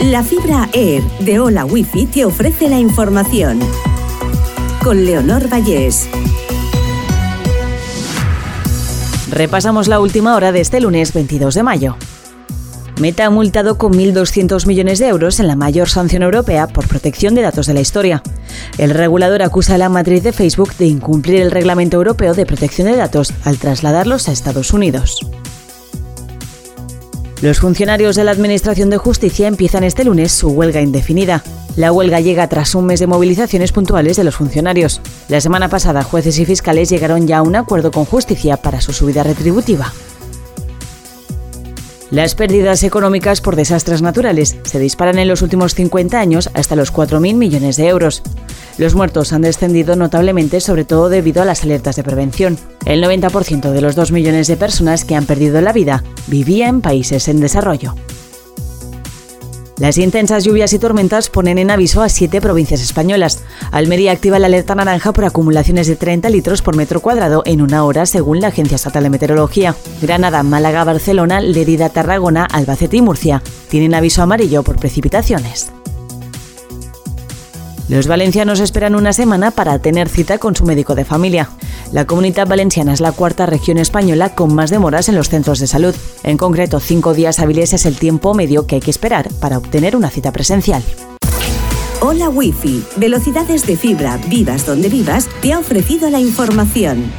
La fibra Air de Hola Wifi te ofrece la información. Con Leonor Vallés. Repasamos la última hora de este lunes 22 de mayo. Meta ha multado con 1.200 millones de euros en la mayor sanción europea por protección de datos de la historia. El regulador acusa a la matriz de Facebook de incumplir el Reglamento Europeo de Protección de Datos al trasladarlos a Estados Unidos. Los funcionarios de la Administración de Justicia empiezan este lunes su huelga indefinida. La huelga llega tras un mes de movilizaciones puntuales de los funcionarios. La semana pasada, jueces y fiscales llegaron ya a un acuerdo con justicia para su subida retributiva. Las pérdidas económicas por desastres naturales se disparan en los últimos 50 años hasta los 4.000 millones de euros. Los muertos han descendido notablemente sobre todo debido a las alertas de prevención. El 90% de los 2 millones de personas que han perdido la vida vivía en países en desarrollo. Las intensas lluvias y tormentas ponen en aviso a siete provincias españolas. Almería activa la alerta naranja por acumulaciones de 30 litros por metro cuadrado en una hora, según la Agencia Estatal de Meteorología. Granada, Málaga, Barcelona, Lerida, Tarragona, Albacete y Murcia tienen aviso amarillo por precipitaciones. Los valencianos esperan una semana para tener cita con su médico de familia. La comunidad valenciana es la cuarta región española con más demoras en los centros de salud. En concreto, cinco días hábiles es el tiempo medio que hay que esperar para obtener una cita presencial. Hola Wi-Fi, velocidades de fibra, vivas donde vivas, te ha ofrecido la información.